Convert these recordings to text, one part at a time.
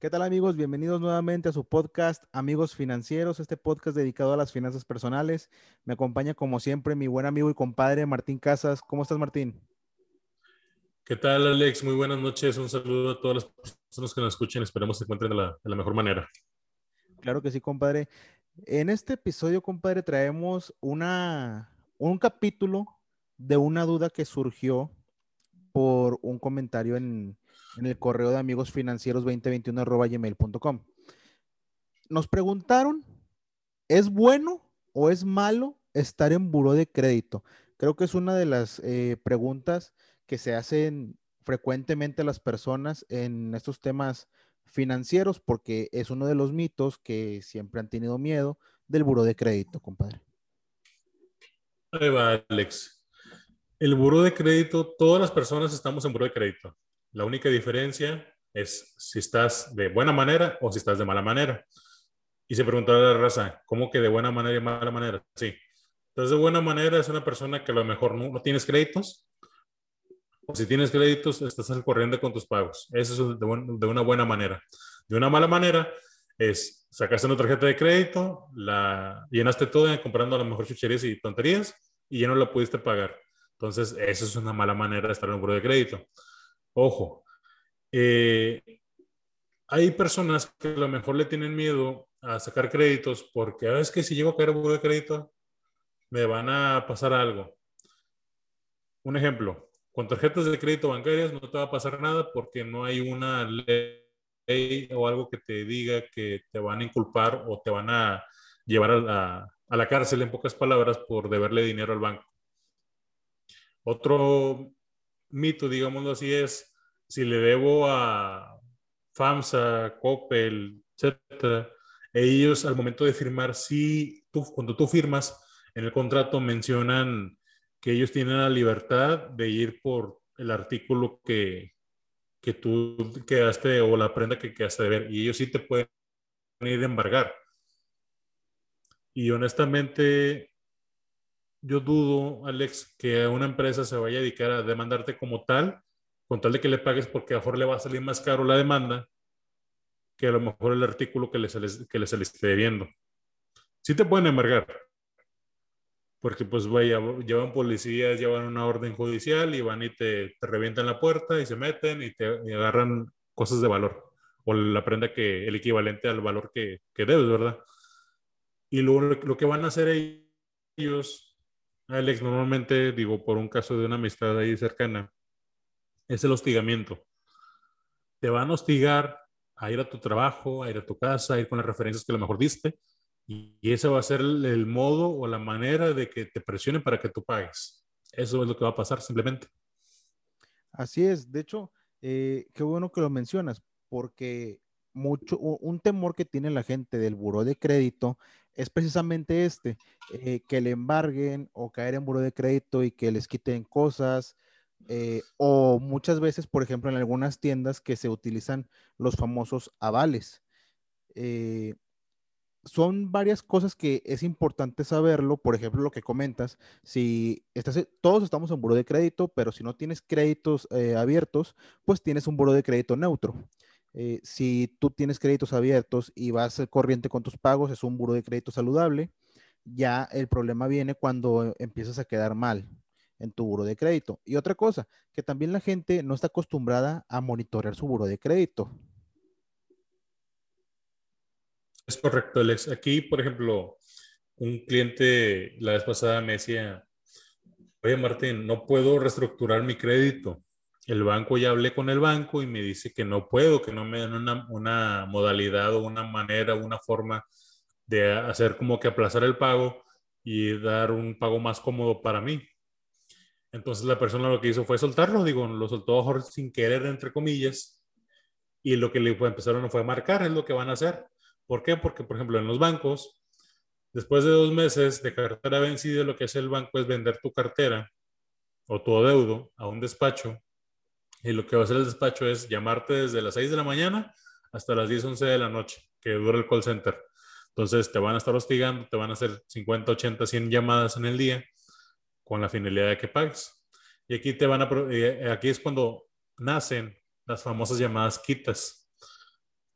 ¿Qué tal amigos? Bienvenidos nuevamente a su podcast Amigos Financieros, este podcast dedicado a las finanzas personales. Me acompaña como siempre mi buen amigo y compadre Martín Casas. ¿Cómo estás Martín? ¿Qué tal Alex? Muy buenas noches. Un saludo a todas las personas que nos escuchen. Esperemos se encuentren de la, de la mejor manera. Claro que sí, compadre. En este episodio, compadre, traemos una, un capítulo de una duda que surgió por un comentario en, en el correo de amigos financieros 2021 Nos preguntaron, ¿es bueno o es malo estar en buró de crédito? Creo que es una de las eh, preguntas que se hacen frecuentemente las personas en estos temas financieros porque es uno de los mitos que siempre han tenido miedo del buró de crédito, compadre. Ahí va, Alex. El buró de crédito, todas las personas estamos en buró de crédito. La única diferencia es si estás de buena manera o si estás de mala manera. Y se preguntó la raza, ¿cómo que de buena manera y mala manera? Sí. Estás de buena manera es una persona que a lo mejor no, tienes créditos. O si tienes créditos, estás al corriente con tus pagos. Eso es de, de una buena manera. De una mala manera es sacaste una tarjeta de crédito, la llenaste toda comprando a lo mejor chucherías y tonterías y ya no la pudiste pagar. Entonces, eso es una mala manera de estar en un buro de crédito. Ojo, eh, hay personas que a lo mejor le tienen miedo a sacar créditos porque a veces que si llego a caer de crédito, me van a pasar algo. Un ejemplo, con tarjetas de crédito bancarias no te va a pasar nada porque no hay una ley o algo que te diga que te van a inculpar o te van a llevar a la, a la cárcel, en pocas palabras, por deberle dinero al banco. Otro mito, digámoslo así, es si le debo a FAMSA, Coppel, etcétera, ellos al momento de firmar, sí, tú, cuando tú firmas en el contrato mencionan que ellos tienen la libertad de ir por el artículo que, que tú quedaste o la prenda que quedaste de ver y ellos sí te pueden ir a embargar. Y honestamente, yo dudo, Alex, que una empresa se vaya a dedicar a demandarte como tal, con tal de que le pagues porque a lo mejor le va a salir más caro la demanda que a lo mejor el artículo que les, que les esté viendo. Sí te pueden embargar, porque pues vaya, llevan policías, llevan una orden judicial y van y te, te revientan la puerta y se meten y te agarran cosas de valor o la prenda que el equivalente al valor que, que debes, ¿verdad? Y lo, lo que van a hacer ellos Alex, normalmente digo, por un caso de una amistad ahí cercana, es el hostigamiento. Te van a hostigar a ir a tu trabajo, a ir a tu casa, a ir con las referencias que a lo mejor diste, y, ese va a ser el, modo o la manera de que te presionen para que tú pagues. Eso es lo que va a pasar simplemente. Así es. De hecho, eh, qué bueno que lo mencionas, porque mucho, un temor que tiene la gente del buro de crédito es precisamente este, eh, que le embarguen o caer en buro de crédito y que les quiten cosas, eh, o muchas veces, por ejemplo, en algunas tiendas que se utilizan los famosos avales. Eh, son varias cosas que es importante saberlo, por ejemplo, lo que comentas, si estás, todos estamos en buro de crédito, pero si no tienes créditos abiertos, pues tienes un buro de crédito neutro. Eh, si tú tienes créditos abiertos y vas corriente con tus pagos, es un buro de crédito saludable. Ya el problema viene cuando empiezas a quedar mal en tu buro de crédito. Y otra cosa, que también la gente no está acostumbrada a monitorear su buro de crédito. Es correcto, Alex. Aquí, por ejemplo, un cliente la vez pasada me decía, oye Martín, no puedo reestructurar mi crédito el banco, ya hablé con el banco y me dice que no puedo, que no me dan una, modalidad o una manera, una forma de hacer como que aplazar el pago y dar un pago más cómodo para mí. Entonces la persona lo que hizo fue soltarlo, digo, lo soltó sin querer, entre comillas, y lo que le empezaron fue a marcar, es lo que van a hacer. ¿Por qué? Porque, por ejemplo, en los bancos, después de dos meses de cartera vencida, lo que hace el banco es vender tu cartera o tu adeudo a un despacho y lo que va a hacer el despacho es llamarte desde las 6 de la mañana hasta las 10, 11 de la noche, que dura el call center. Entonces te van a estar hostigando, te van a hacer 50, 80, 100 llamadas en el día con la finalidad de que pagues. Y aquí, te van a, eh, aquí es cuando nacen las famosas llamadas quitas.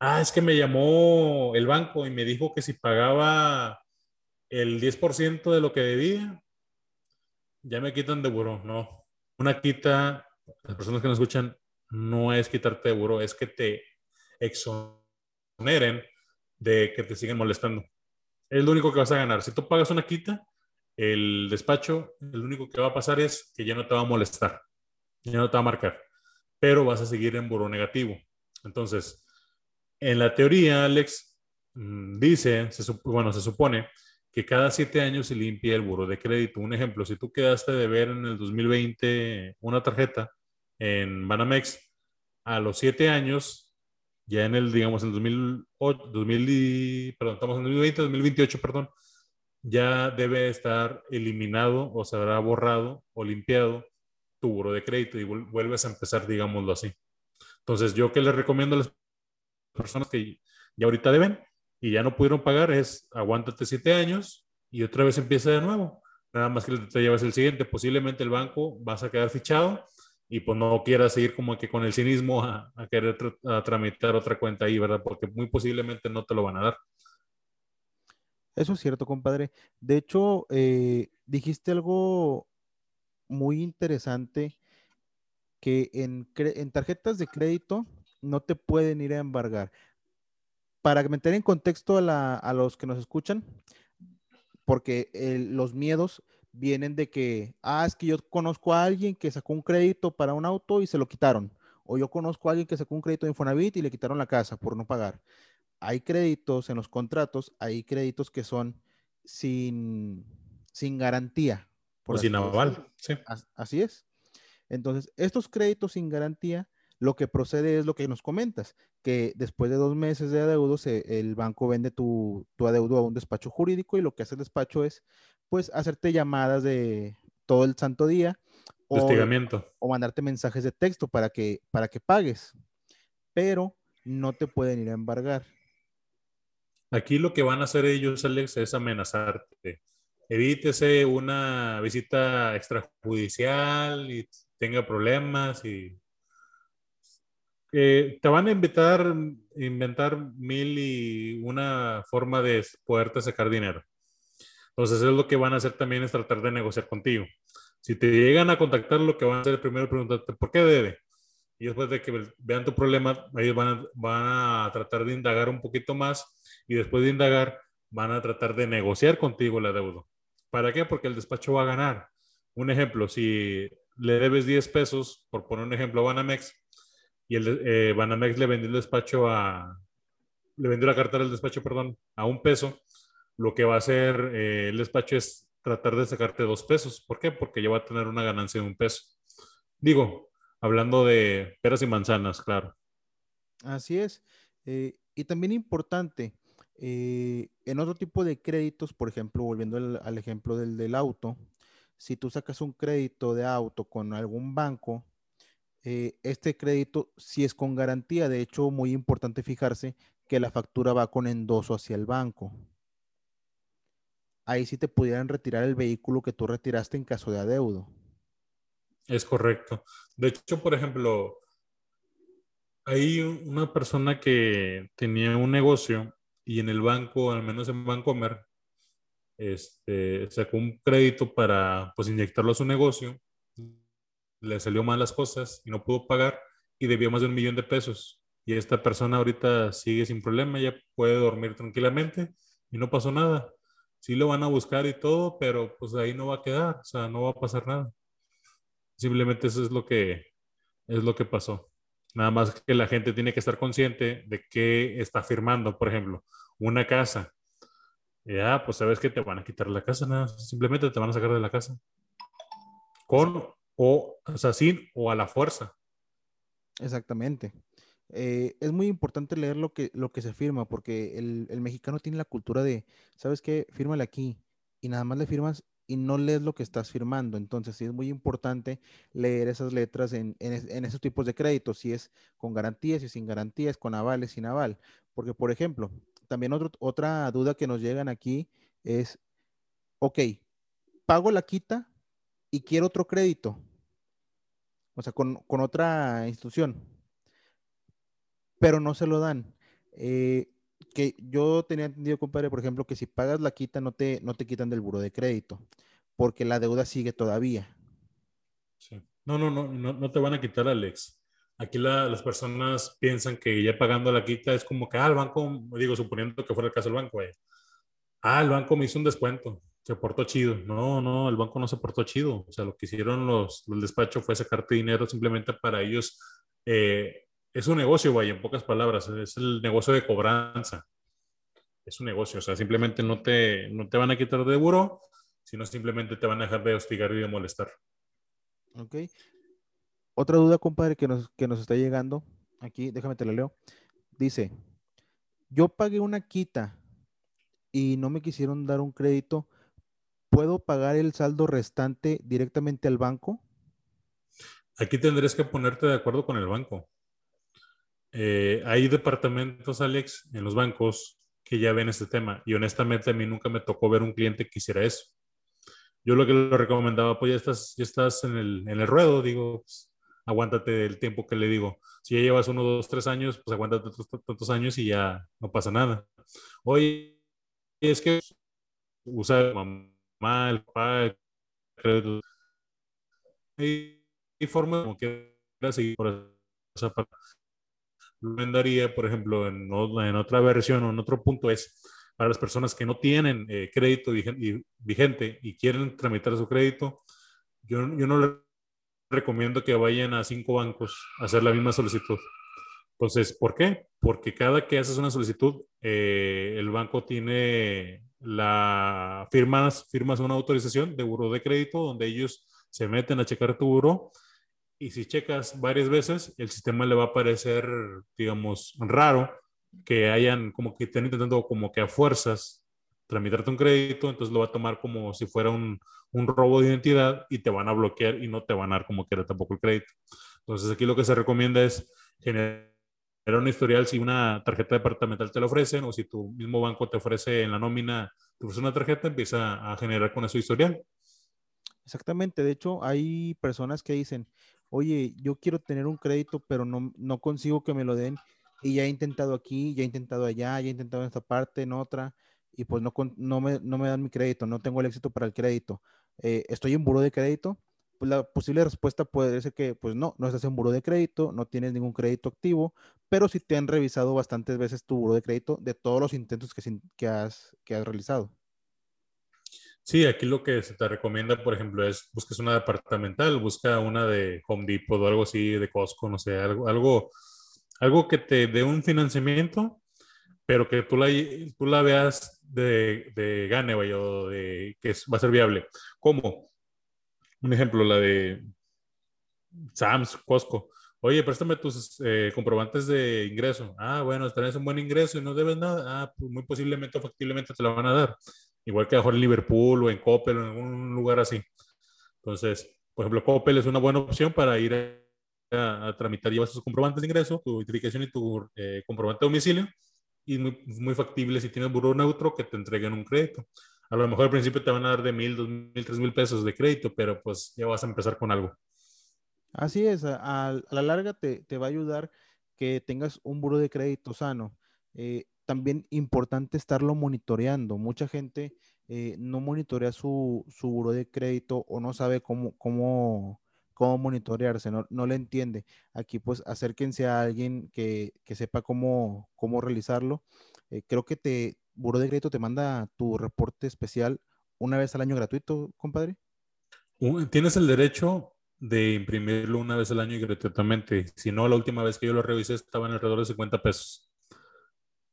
ah, es que me llamó el banco y me dijo que si pagaba el 10% de lo que debía, ya me quitan de buró. No, una quita, las personas que nos escuchan, no es quitarte de buró, es que te exoneren de que te siguen molestando. Es lo único que vas a ganar. Si tú pagas una quita, el despacho, el único que va a pasar es que ya no te va a molestar, ya no te va a marcar, pero vas a seguir en buró negativo. Entonces, en la teoría, Alex mm, dice, bueno, se supone que cada siete años se limpia el buro de crédito. Un ejemplo, si tú quedaste de ver en el 2020 una tarjeta en Banamex, a los siete años, ya en el, digamos, en el 2008, 2000, perdón, estamos en 2020, 2028, perdón, ya debe estar eliminado o se habrá borrado o limpiado tu buro de crédito y vuelves a empezar, digámoslo así. Entonces, yo que les recomiendo a las personas que ya ahorita deben, y ya no pudieron pagar, es aguántate siete años y otra vez empieza de nuevo. Nada más que te llevas el siguiente. Posiblemente el banco vas a quedar fichado y pues no quieras seguir como que con el cinismo a, querer tramitar otra cuenta ahí, ¿verdad? Porque muy posiblemente no te lo van a dar. Eso es cierto, compadre. De hecho, eh, dijiste algo muy interesante que en, en tarjetas de crédito no te pueden ir a embargar para meter en contexto a, los que nos escuchan, porque los miedos vienen de que, ah, es que yo conozco a alguien que sacó un crédito para un auto y se lo quitaron. O yo conozco a alguien que sacó un crédito de Infonavit y le quitaron la casa por no pagar. Hay créditos en los contratos, hay créditos que son sin, sin garantía. Por o sin aval, sí. Así es. Entonces, estos créditos sin garantía lo que procede es lo que nos comentas, que después de dos meses de adeudos, el banco vende tu, adeudo a un despacho jurídico y lo que hace el despacho es, pues, hacerte llamadas de todo el santo día. O, o mandarte mensajes de texto para que, para que pagues. Pero no te pueden ir a embargar. Aquí lo que van a hacer ellos, Alex, es amenazarte. Evítese una visita extrajudicial y tenga problemas y eh, te van a invitar, inventar mil y una forma de poderte sacar dinero. Entonces, es lo que van a hacer también es tratar de negociar contigo. Si te llegan a contactar, lo que van a hacer primero es preguntarte por qué debe. Y después de que vean tu problema, ellos van a, van a tratar de indagar un poquito más y después de indagar, van a tratar de negociar contigo la deuda. ¿Para qué? Porque el despacho va a ganar. Un ejemplo, si le debes 10 pesos, por poner un ejemplo a Banamex, y el eh, Banamex le vendió el despacho a, le vendió la cartera del despacho, perdón, a un peso, lo que va a hacer eh, el despacho es tratar de sacarte dos pesos. ¿Por qué? Porque ya va a tener una ganancia de un peso. Digo, hablando de peras y manzanas, claro. Así es. Eh, y también importante, eh, en otro tipo de créditos, por ejemplo, volviendo al, al ejemplo del, del auto, si tú sacas un crédito de auto con algún banco, eh, este crédito sí es con garantía. De hecho, muy importante fijarse que la factura va con endoso hacia el banco. Ahí sí te pudieran retirar el vehículo que tú retiraste en caso de adeudo. Es correcto. De hecho, por ejemplo, hay una persona que tenía un negocio y en el banco, al menos en Bancomer, este, sacó un crédito para pues, inyectarlo a su negocio le salió mal las cosas y no pudo pagar y debió más de un millón de pesos. Y esta persona ahorita sigue sin problema, ya puede dormir tranquilamente y no pasó nada. Sí lo van a buscar y todo, pero pues ahí no va a quedar, o sea, no va a pasar nada. Simplemente eso es lo que es lo que pasó. Nada más que la gente tiene que estar consciente de que está firmando, por ejemplo, una casa. Ya, pues sabes que te van a quitar la casa, nada, simplemente te van a sacar de la casa. Con o, o o a la fuerza. Exactamente. Eh, es muy importante leer lo que, lo que se firma, porque el, mexicano tiene la cultura de, ¿sabes qué? Fírmale aquí y nada más le firmas y no lees lo que estás firmando. Entonces, sí es muy importante leer esas letras en, esos tipos de créditos, si es con garantías y sin garantías, con avales, sin aval. Porque, por ejemplo, también otra duda que nos llegan aquí es, ok, pago la quita, y quiero otro crédito, o sea, con, otra institución, pero no se lo dan. Eh, que yo tenía entendido, compadre, por ejemplo, que si pagas la quita no te, no te quitan del buro de crédito, porque la deuda sigue todavía. No, no, no, no, no te van a quitar, Alex. Aquí las personas piensan que ya pagando la quita es como que, ah, el banco, digo, suponiendo que fuera el caso del banco, ah, el banco me hizo un descuento, se portó chido. No, no, el banco no se portó chido. O sea, lo que hicieron los, los despachos fue sacarte dinero simplemente para ellos. Eh, es un negocio, vaya, en pocas palabras, es el negocio de cobranza. Es un negocio, o sea, simplemente no te, no te van a quitar de buro, sino simplemente te van a dejar de hostigar y de molestar. Ok. Otra duda, compadre, que nos, que nos está llegando. Aquí, déjame te la leo. Dice, yo pagué una quita y no me quisieron dar un crédito. ¿Puedo pagar el saldo restante directamente al banco? Aquí tendrías que ponerte de acuerdo con el banco. Eh, hay departamentos, Alex, en los bancos que ya ven este tema y honestamente a mí nunca me tocó ver un cliente que hiciera eso. Yo lo que le recomendaba, pues ya estás, ya estás en, el, en el ruedo, digo, pues, aguántate el tiempo que le digo. Si ya llevas uno, dos, tres años, pues aguántate tantos, años y ya no pasa nada. Oye, es que usa el mamá, el papá, el y forma como que seguir por esa parte. Lo por ejemplo, en, en, otra versión o en otro punto es para las personas que no tienen eh, crédito vigente y quieren tramitar su crédito, yo, yo no le recomiendo que vayan a cinco bancos a hacer la misma solicitud. Entonces, ¿por qué? Porque cada que haces una solicitud, eh, el banco tiene la firmas, firmas una autorización de buro de crédito donde ellos se meten a checar tu buro y si checas varias veces, el sistema le va a parecer, digamos, raro que hayan como que estén intentando como que a fuerzas tramitarte un crédito, entonces lo va a tomar como si fuera un, un robo de identidad y te van a bloquear y no te van a dar como quiera tampoco el crédito. Entonces aquí lo que se recomienda es generar un historial si una tarjeta departamental te lo ofrecen o si tu mismo banco te ofrece en la nómina, te ofrece una tarjeta, empieza a generar con eso historial. Exactamente, de hecho hay personas que dicen, oye, yo quiero tener un crédito, pero no, no consigo que me lo den y ya he intentado aquí, ya he intentado allá, ya he intentado en esta parte, en otra, y pues no, no, me, no me dan mi crédito, no tengo el éxito para el crédito. Eh, ¿Estoy en buro de crédito? La posible respuesta puede ser que, pues no, no estás en buro de crédito, no tienes ningún crédito activo, pero sí te han revisado bastantes veces tu buro de crédito de todos los intentos que, que, has, que has realizado. Sí, aquí lo que se te recomienda, por ejemplo, es busques una departamental, busca una de Home Depot o algo así, de Costco, no sé, algo, algo, algo que te dé un financiamiento, pero que tú la, tú la veas de, de gane, o de que va a ser viable. ¿Cómo? Un ejemplo, la de Sams, Costco. Oye, préstame tus eh, comprobantes de ingreso. Ah, bueno, tenés un buen ingreso y no debes nada. Ah, pues muy posiblemente o factiblemente te la van a dar igual que mejor en Liverpool o en Coppel o en algún lugar así. Entonces, por ejemplo, Coppel es una buena opción para ir a, tramitar, llevas tus comprobantes de ingreso, tu identificación y tu eh, comprobante de domicilio, y muy, muy factible si tienes buró neutro que te entreguen un crédito. A lo mejor al principio te van a dar de mil, dos mil, tres mil pesos de crédito, pero pues ya vas a empezar con algo. Así es, a, la larga te, te, va a ayudar que tengas un buro de crédito sano. Eh, también importante estarlo monitoreando. Mucha gente eh, no monitorea su, su buro de crédito o no sabe cómo, cómo, cómo monitorearse, no, no le entiende. Aquí pues acérquense a alguien que, que sepa cómo, cómo realizarlo. Eh, creo que te, buro de crédito te manda tu reporte especial una vez al año gratuito, compadre. Tienes el derecho de imprimirlo una vez al año y gratuitamente. Si no, la última vez que yo lo revisé estaba en alrededor de 50 pesos.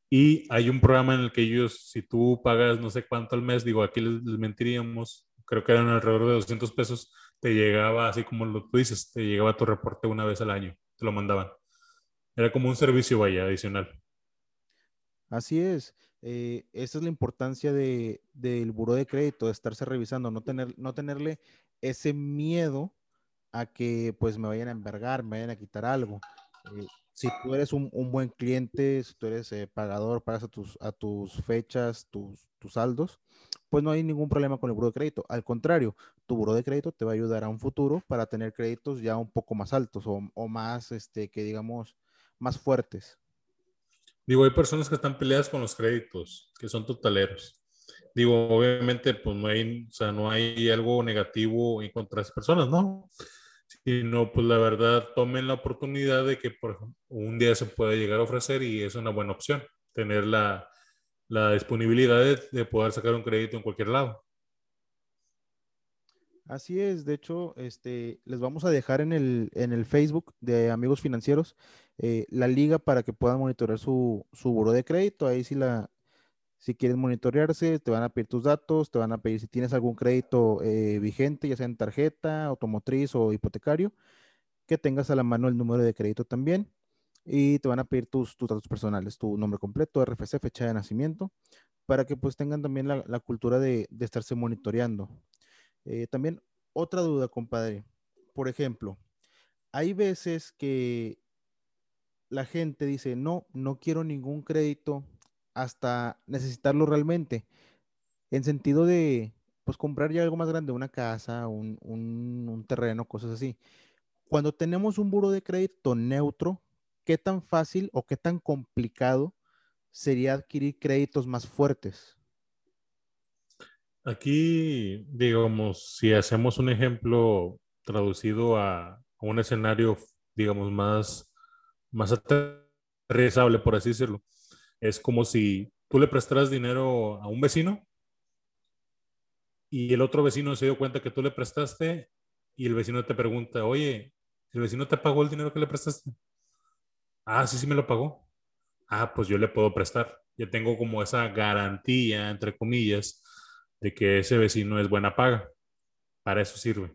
Y hay un programa en el que ellos, si tú pagas no sé cuánto al mes, digo, aquí les, mentiríamos, creo que eran alrededor de 200 pesos, te llegaba, así como lo tú dices, te llegaba tu reporte una vez al año, te lo mandaban. Era como un servicio, vaya, adicional. Así es. Eh, esa es la importancia de, del buro de crédito, de estarse revisando, no, tener, no tenerle ese miedo a que pues me vayan a envergar, me vayan a quitar algo. Eh, si tú eres un, buen cliente, si tú eres eh, pagador, pagas a tus, a tus fechas, tus, tus saldos, pues no hay ningún problema con el buro de crédito. Al contrario, tu buro de crédito te va a ayudar a un futuro para tener créditos ya un poco más altos o, o más, este, que digamos, más fuertes. Digo, hay personas que están peleadas con los créditos, que son totaleros. Digo, obviamente, pues no hay, o sea, no hay algo negativo en contra de esas personas, ¿no? Sino, pues la verdad, tomen la oportunidad de que por ejemplo, un día se pueda llegar a ofrecer y es una buena opción, tener la, la disponibilidad de, de poder sacar un crédito en cualquier lado. Así es, de hecho, este, les vamos a dejar en el, en el Facebook de Amigos Financieros eh, la liga para que puedan monitorear su, su buro de crédito. Ahí si, la, si quieren monitorearse, te van a pedir tus datos, te van a pedir si tienes algún crédito eh, vigente, ya sea en tarjeta, automotriz o hipotecario, que tengas a la mano el número de crédito también. Y te van a pedir tus, tus datos personales, tu nombre completo, RFC, fecha de nacimiento, para que pues tengan también la, la cultura de, de estarse monitoreando. Eh, también otra duda, compadre. Por ejemplo, hay veces que la gente dice, no, no quiero ningún crédito hasta necesitarlo realmente. En sentido de, pues, comprar ya algo más grande, una casa, un, un, terreno, cosas así. Cuando tenemos un buro de crédito neutro, ¿qué tan fácil o qué tan complicado sería adquirir créditos más fuertes? Aquí, digamos, si hacemos un ejemplo traducido a un escenario, digamos, más, más aterrizable, por así decirlo, es como si tú le prestaras dinero a un vecino y el otro vecino se dio cuenta que tú le prestaste y el vecino te pregunta, oye, ¿el vecino te pagó el dinero que le prestaste? Ah, sí, sí me lo pagó. Ah, pues yo le puedo prestar. Ya tengo como esa garantía, entre comillas, de que ese vecino es buena paga. Para eso sirve.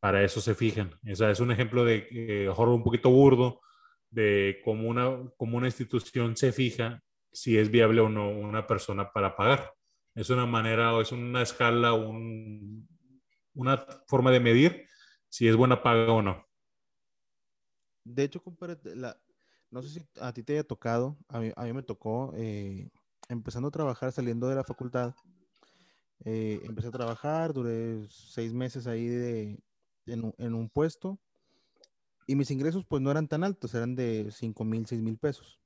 Para eso se fijan. O sea, es un ejemplo de, eh, un poquito burdo, de cómo una, cómo una institución se fija si es viable o no una persona para pagar. Es una manera o es una escala, un, una forma de medir si es buena paga o no. De hecho, compadre, no sé si a ti te haya tocado, a mí, a mí me tocó, eh, empezando a trabajar, saliendo de la facultad, eh, empecé a trabajar, duré seis meses ahí de, en, en, un, puesto y mis ingresos pues no eran tan altos, eran de 5 mil, 6 mil pesos.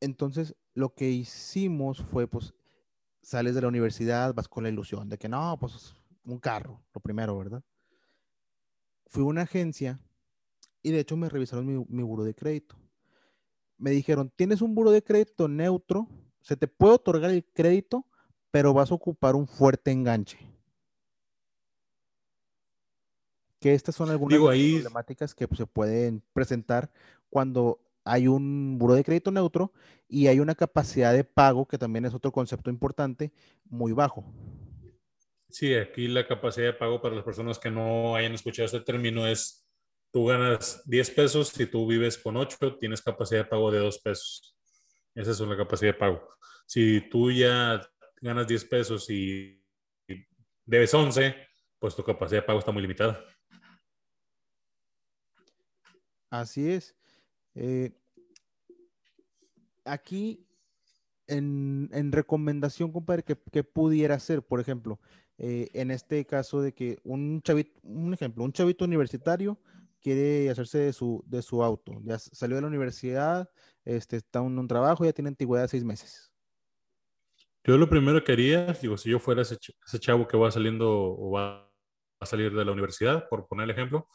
Entonces lo que hicimos fue pues sales de la universidad, vas con la ilusión de que no, pues un carro, lo primero, ¿verdad? Fui a una agencia y de hecho me revisaron mi, mi buro de crédito. Me dijeron, tienes un buro de crédito neutro, se te puede otorgar el crédito, pero vas a ocupar un fuerte enganche. Que estas son algunas Digo, ahí... problemáticas que se pueden presentar cuando hay un buro de crédito neutro y hay una capacidad de pago, que también es otro concepto importante, muy bajo. Sí, aquí la capacidad de pago para las personas que no hayan escuchado este término es, tú ganas 10 pesos, si tú vives con 8, tienes capacidad de pago de 2 pesos. Esa es la capacidad de pago. Si tú ya ganas 10 pesos y debes 11, pues tu capacidad de pago está muy limitada. Así es. Eh, aquí, en, en, recomendación, compadre, que, que, pudiera ser, por ejemplo, eh, en este caso de que un chavito, un ejemplo, un chavito universitario quiere hacerse de su, de su auto, ya salió de la universidad, este, está en un trabajo, ya tiene antigüedad de seis meses. Yo lo primero que haría, digo, si yo fuera ese chavo que va saliendo o va a salir de la universidad, por poner el ejemplo,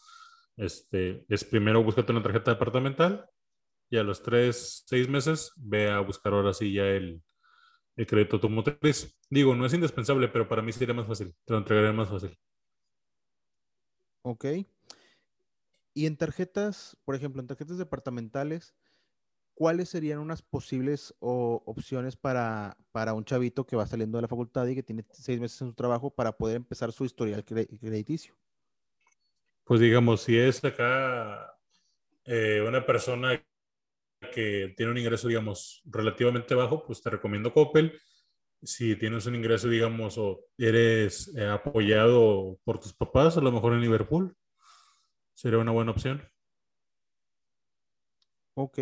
este, es primero búscate una tarjeta departamental y a los tres, seis meses ve a buscar ahora sí ya el, el crédito automotriz. Digo, no es indispensable, pero para mí sería más fácil, te lo entregaré más fácil. Ok. Y en tarjetas, por ejemplo, en tarjetas departamentales, ¿cuáles serían unas posibles o, opciones para, para, un chavito que va saliendo de la facultad y que tiene seis meses en su trabajo para poder empezar su historial crediticio? Pues digamos, si es acá eh, una persona que tiene un ingreso, digamos, relativamente bajo, pues te recomiendo Coppel. Si tienes un ingreso, digamos, o eres eh, apoyado por tus papás, a lo mejor en Liverpool, sería una buena opción. Ok.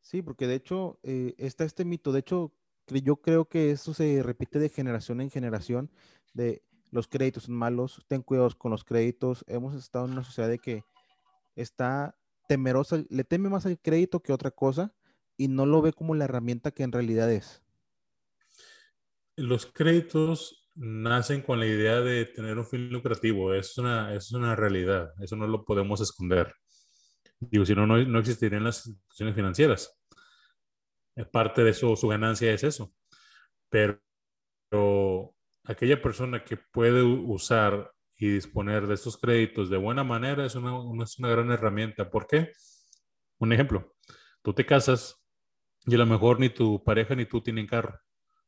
Sí, porque de hecho eh, está este mito, de hecho yo creo que eso se repite de generación en generación, de los créditos son malos, ten cuidado con los créditos, hemos estado en una sociedad de que está temerosa, le teme más al crédito que otra cosa y no lo ve como la herramienta que en realidad es. Los créditos nacen con la idea de tener un fin lucrativo, es una, es una realidad, eso no lo podemos esconder. Digo, si no, no existirían las instituciones financieras. Parte de eso, su ganancia es eso. Pero, pero aquella persona que puede usar y disponer de estos créditos de buena manera es una, es una gran herramienta. ¿Por qué? Un ejemplo, tú te casas y a lo mejor ni tu pareja ni tú tienen carro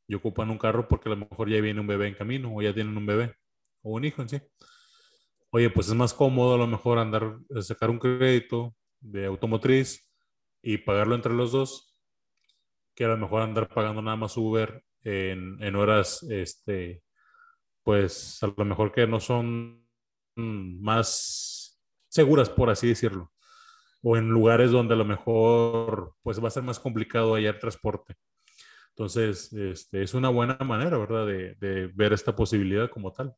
y ocupan un carro porque a lo mejor ya viene un bebé en camino o ya tienen un bebé o un hijo en sí. Oye, pues es más cómodo a lo mejor andar, sacar un crédito de automotriz y pagarlo entre los dos que a lo mejor andar pagando nada más Uber en, en horas, este, pues a lo mejor que no son más seguras, por así decirlo, o en lugares donde a lo mejor pues va a ser más complicado hallar transporte. Entonces, este, es una buena manera, ¿verdad?, de, de ver esta posibilidad como tal.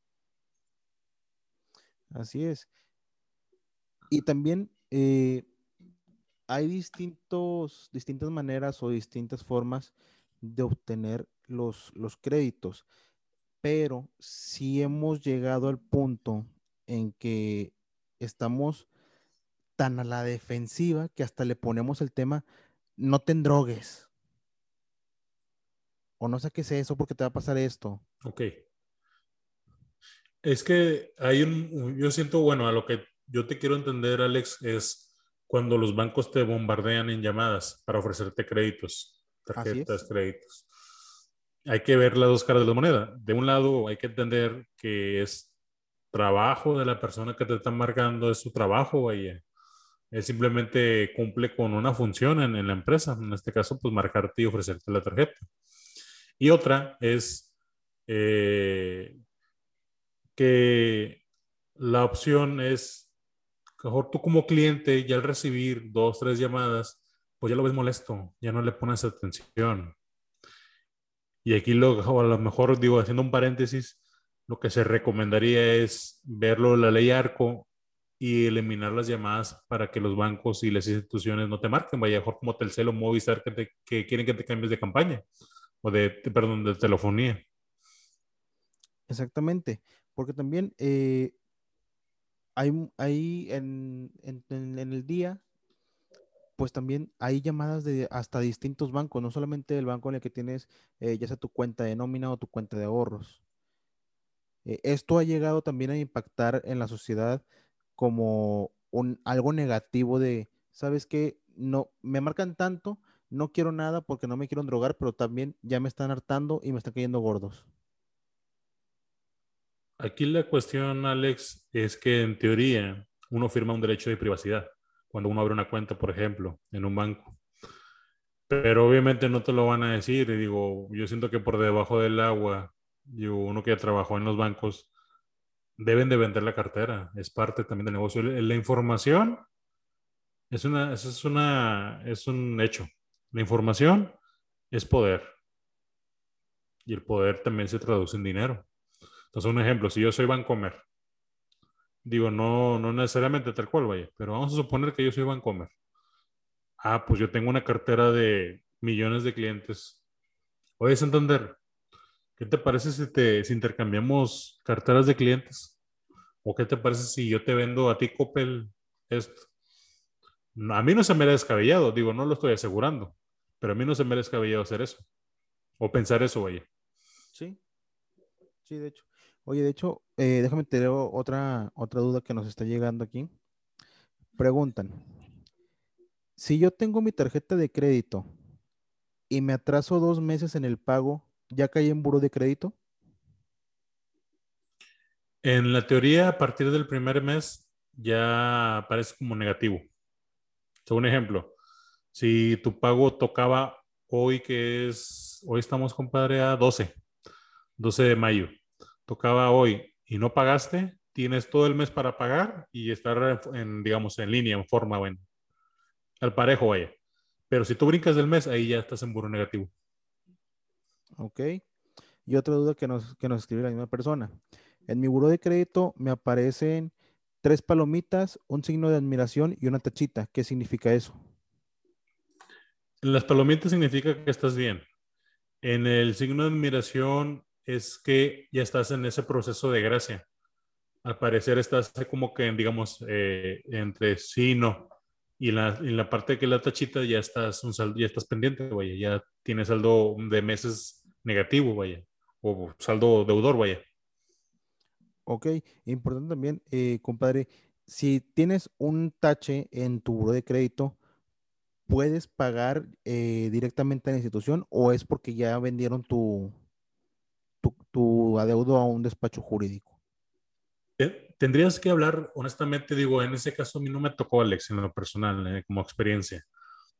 Así es. Y también eh, hay distintos, distintas maneras o distintas formas de obtener los, los créditos pero si hemos llegado al punto en que estamos tan a la defensiva que hasta le ponemos el tema, no te drogues. O no saques eso porque te va a pasar esto. Ok. Es que hay un, yo siento, bueno, a lo que yo te quiero entender, Alex, es cuando los bancos te bombardean en llamadas para ofrecerte créditos, tarjetas, créditos hay que ver las dos caras de la moneda. De un lado, hay que entender que es trabajo de la persona que te está marcando, es su trabajo, vaya. Él simplemente cumple con una función en, la empresa, en este caso, pues marcarte y ofrecerte la tarjeta. Y otra es eh, que la opción es, mejor tú como cliente, ya al recibir dos, tres llamadas, pues ya lo ves molesto, ya no le pones atención y aquí lo, a lo mejor digo, haciendo un paréntesis, lo que se recomendaría es verlo la ley ARCO y eliminar las llamadas para que los bancos y las instituciones no te marquen, vaya mejor como Telcel o Movistar que, que quieren que te cambies de campaña o de, perdón, de telefonía. Exactamente, porque también eh, hay, hay en, en, en, el día pues también hay llamadas de hasta distintos bancos, no solamente el banco en el que tienes eh, ya sea tu cuenta de nómina o tu cuenta de ahorros. Eh, esto ha llegado también a impactar en la sociedad como algo negativo de, ¿sabes qué? No, me marcan tanto, no quiero nada porque no me quiero drogar, pero también ya me están hartando y me están cayendo gordos. Aquí la cuestión, Alex, es que en teoría uno firma un derecho de privacidad cuando uno abre una cuenta, por ejemplo, en un banco. Pero obviamente no te lo van a decir. Y digo, yo siento que por debajo del agua, yo, uno que trabajó en los bancos, deben de vender la cartera. Es parte también del negocio. La información es, una, es, una, es un hecho. La información es poder. Y el poder también se traduce en dinero. Entonces, un ejemplo, si yo soy Bancomer Digo, no, no necesariamente tal cual, vaya, pero vamos a suponer que yo soy Bancomer. Ah, pues yo tengo una cartera de millones de clientes. Oye, Santander, ¿qué te parece si, te, intercambiamos carteras de clientes? ¿O qué te parece si yo te vendo a ti, Coppel, esto? A mí no se me ha descabellado, digo, no lo estoy asegurando, pero a mí no se me ha descabellado hacer eso. O pensar eso, vaya. Sí, sí, de hecho. Oye, de hecho, eh, déjame te otra, otra duda que nos está llegando aquí. Preguntan, si yo tengo mi tarjeta de crédito y me atraso dos meses en el pago, ¿ya caí en buro de crédito? En la teoría, a partir del primer mes ya aparece como negativo. un ejemplo, si tu pago tocaba hoy, que es, hoy estamos, compadre, a 12, 12 de mayo tocaba hoy y no pagaste, tienes todo el mes para pagar y estar en, digamos, en línea, en forma o en, al parejo, vaya. Pero si tú brincas del mes, ahí ya estás en buro negativo. Ok. Y otra duda que nos, que nos escribe la misma persona. En mi buro de crédito me aparecen tres palomitas, un signo de admiración y una tachita. ¿Qué significa eso? Las palomitas significa que estás bien. En el signo de admiración es que ya estás en ese proceso de gracia. Al parecer estás como que, digamos, eh, entre sí y no. Y en la, la parte que la tachita ya estás, un saldo, ya estás pendiente, vaya. Ya tienes saldo de meses negativo, vaya. O saldo deudor, vaya. Ok, importante también, eh, compadre, si tienes un tache en tu buro de crédito, ¿puedes pagar eh, directamente a la institución o es porque ya vendieron tu, tu, adeudo a un despacho jurídico? Eh, tendrías que hablar, honestamente, digo, en ese caso a mí no me tocó, Alex, en lo personal, como experiencia,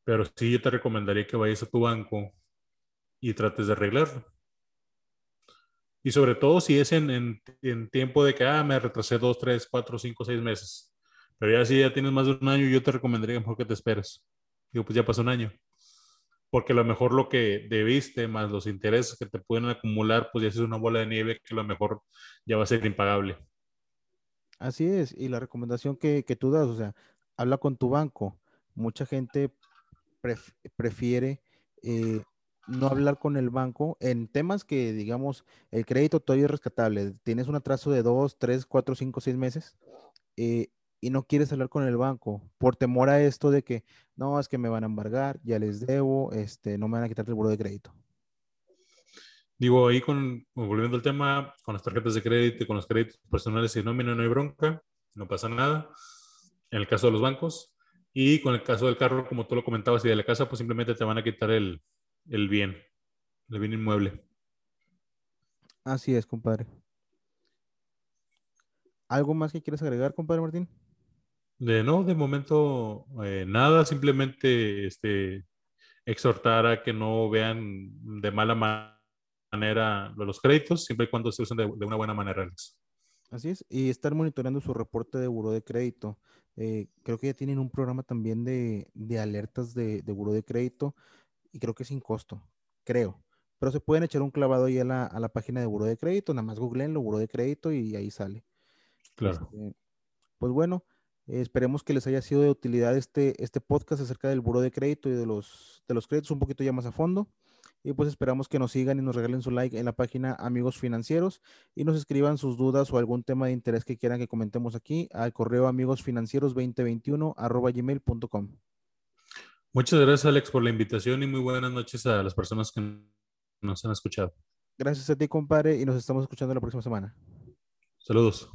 pero sí yo te recomendaría que vayas a tu banco y trates de arreglarlo. Y sobre todo si es en, en, tiempo de que, ah, me retrasé dos, tres, cuatro, cinco, seis meses. Pero ya si ya tienes más de un año, yo te recomendaría mejor que te esperes. Digo, pues ya pasó un año. Porque a lo mejor lo que debiste, más los intereses que te pueden acumular, pues ya es una bola de nieve que a lo mejor ya va a ser impagable. Así es. Y la recomendación que, que tú das, o sea, habla con tu banco. Mucha gente prefiere eh, no hablar con el banco en temas que, digamos, el crédito todavía es rescatable. Tienes un atraso de dos, tres, cuatro, cinco, seis meses eh, y no quieres hablar con el banco por temor a esto de que, no, es que me van a embargar, ya les debo, este, no me van a quitar el buro de crédito. Digo, ahí con, volviendo al tema, con las tarjetas de crédito y con los créditos personales y nómina no hay bronca, no pasa nada. En el caso de los bancos. Y con el caso del carro, como tú lo comentabas, y de la casa, pues simplemente te van a quitar el, el bien, el bien inmueble. Así es, compadre. ¿Algo más que quieres agregar, compadre Martín? De no, de momento eh, nada, simplemente este, exhortar a que no vean de mala manera los créditos, siempre y cuando se usen de, una buena manera. Así es, y estar monitoreando su reporte de buro de crédito. Eh, creo que ya tienen un programa también de, alertas de, de buro de crédito y creo que sin costo, creo. Pero se pueden echar un clavado ahí a la, a la página de Buro de Crédito, nada más googleenlo, Buro de Crédito y ahí sale. Claro. Este, pues bueno, esperemos que les haya sido de utilidad este, este podcast acerca del Buro de Crédito y de los, de los créditos un poquito ya más a fondo. Y pues esperamos que nos sigan y nos regalen su like en la página Amigos Financieros y nos escriban sus dudas o algún tema de interés que quieran que comentemos aquí al correo amigosfinancieros2021 arroba gmail.com. Muchas gracias, Alex, por la invitación y muy buenas noches a las personas que nos han escuchado. Gracias a ti, compadre, y nos estamos escuchando la próxima semana. Saludos.